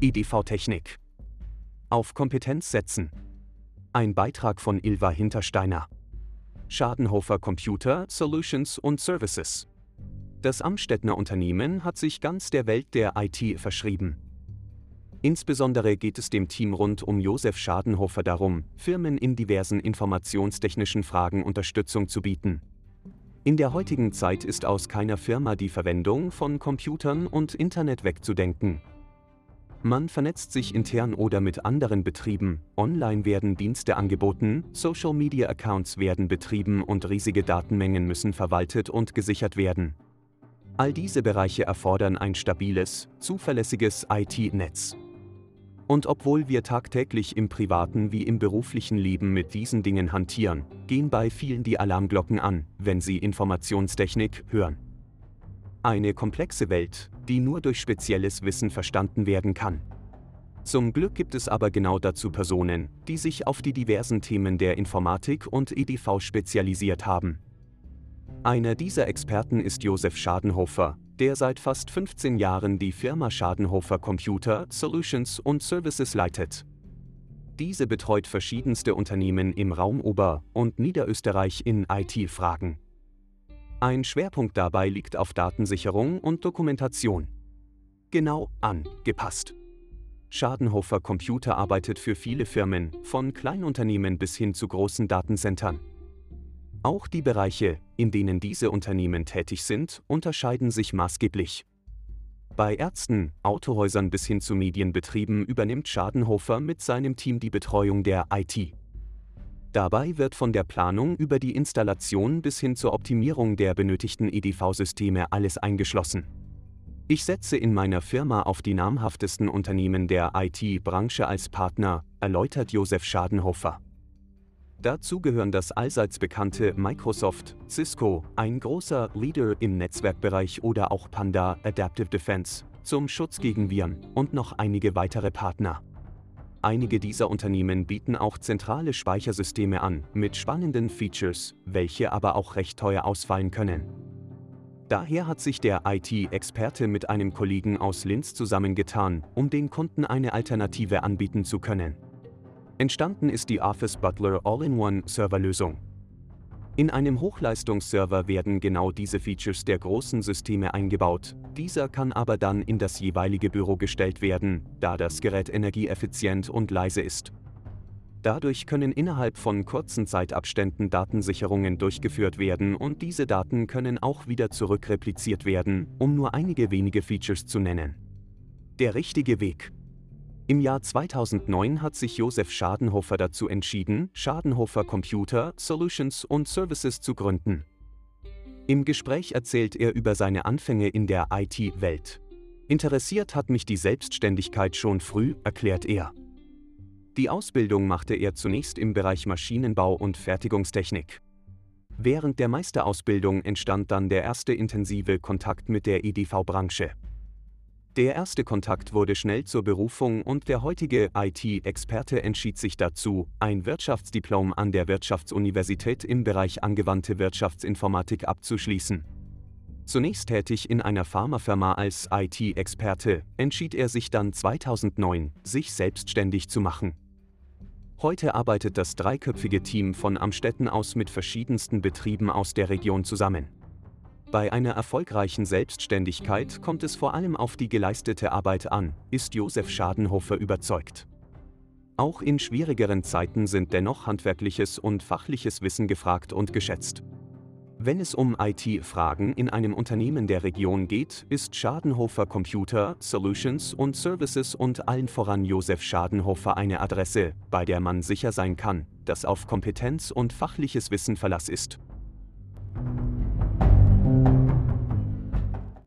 EDV-Technik. Auf Kompetenz setzen. Ein Beitrag von Ilva Hintersteiner. Schadenhofer Computer, Solutions und Services. Das Amstettner Unternehmen hat sich ganz der Welt der IT verschrieben. Insbesondere geht es dem Team rund um Josef Schadenhofer darum, Firmen in diversen informationstechnischen Fragen Unterstützung zu bieten. In der heutigen Zeit ist aus keiner Firma die Verwendung von Computern und Internet wegzudenken. Man vernetzt sich intern oder mit anderen Betrieben, online werden Dienste angeboten, Social-Media-Accounts werden betrieben und riesige Datenmengen müssen verwaltet und gesichert werden. All diese Bereiche erfordern ein stabiles, zuverlässiges IT-Netz. Und obwohl wir tagtäglich im privaten wie im beruflichen Leben mit diesen Dingen hantieren, gehen bei vielen die Alarmglocken an, wenn sie Informationstechnik hören. Eine komplexe Welt, die nur durch spezielles Wissen verstanden werden kann. Zum Glück gibt es aber genau dazu Personen, die sich auf die diversen Themen der Informatik und EDV spezialisiert haben. Einer dieser Experten ist Josef Schadenhofer, der seit fast 15 Jahren die Firma Schadenhofer Computer, Solutions und Services leitet. Diese betreut verschiedenste Unternehmen im Raum Ober- und Niederösterreich in IT-Fragen. Ein Schwerpunkt dabei liegt auf Datensicherung und Dokumentation. Genau angepasst. Schadenhofer Computer arbeitet für viele Firmen, von Kleinunternehmen bis hin zu großen Datencentern. Auch die Bereiche, in denen diese Unternehmen tätig sind, unterscheiden sich maßgeblich. Bei Ärzten, Autohäusern bis hin zu Medienbetrieben übernimmt Schadenhofer mit seinem Team die Betreuung der IT. Dabei wird von der Planung über die Installation bis hin zur Optimierung der benötigten EDV-Systeme alles eingeschlossen. Ich setze in meiner Firma auf die namhaftesten Unternehmen der IT-Branche als Partner, erläutert Josef Schadenhofer. Dazu gehören das allseits bekannte Microsoft, Cisco, ein großer Leader im Netzwerkbereich oder auch Panda Adaptive Defense zum Schutz gegen Viren und noch einige weitere Partner. Einige dieser Unternehmen bieten auch zentrale Speichersysteme an, mit spannenden Features, welche aber auch recht teuer ausfallen können. Daher hat sich der IT-Experte mit einem Kollegen aus Linz zusammengetan, um den Kunden eine Alternative anbieten zu können. Entstanden ist die Office Butler All-in-One Serverlösung. In einem Hochleistungsserver werden genau diese Features der großen Systeme eingebaut. Dieser kann aber dann in das jeweilige Büro gestellt werden, da das Gerät energieeffizient und leise ist. Dadurch können innerhalb von kurzen Zeitabständen Datensicherungen durchgeführt werden und diese Daten können auch wieder zurückrepliziert werden, um nur einige wenige Features zu nennen. Der richtige Weg. Im Jahr 2009 hat sich Josef Schadenhofer dazu entschieden, Schadenhofer Computer, Solutions und Services zu gründen. Im Gespräch erzählt er über seine Anfänge in der IT-Welt. Interessiert hat mich die Selbstständigkeit schon früh, erklärt er. Die Ausbildung machte er zunächst im Bereich Maschinenbau und Fertigungstechnik. Während der Meisterausbildung entstand dann der erste intensive Kontakt mit der EDV-Branche. Der erste Kontakt wurde schnell zur Berufung und der heutige IT-Experte entschied sich dazu, ein Wirtschaftsdiplom an der Wirtschaftsuniversität im Bereich angewandte Wirtschaftsinformatik abzuschließen. Zunächst tätig in einer Pharmafirma als IT-Experte, entschied er sich dann 2009, sich selbstständig zu machen. Heute arbeitet das dreiköpfige Team von Amstetten aus mit verschiedensten Betrieben aus der Region zusammen. Bei einer erfolgreichen Selbstständigkeit kommt es vor allem auf die geleistete Arbeit an, ist Josef Schadenhofer überzeugt. Auch in schwierigeren Zeiten sind dennoch handwerkliches und fachliches Wissen gefragt und geschätzt. Wenn es um IT-Fragen in einem Unternehmen der Region geht, ist Schadenhofer Computer, Solutions und Services und allen voran Josef Schadenhofer eine Adresse, bei der man sicher sein kann, dass auf Kompetenz und fachliches Wissen Verlass ist.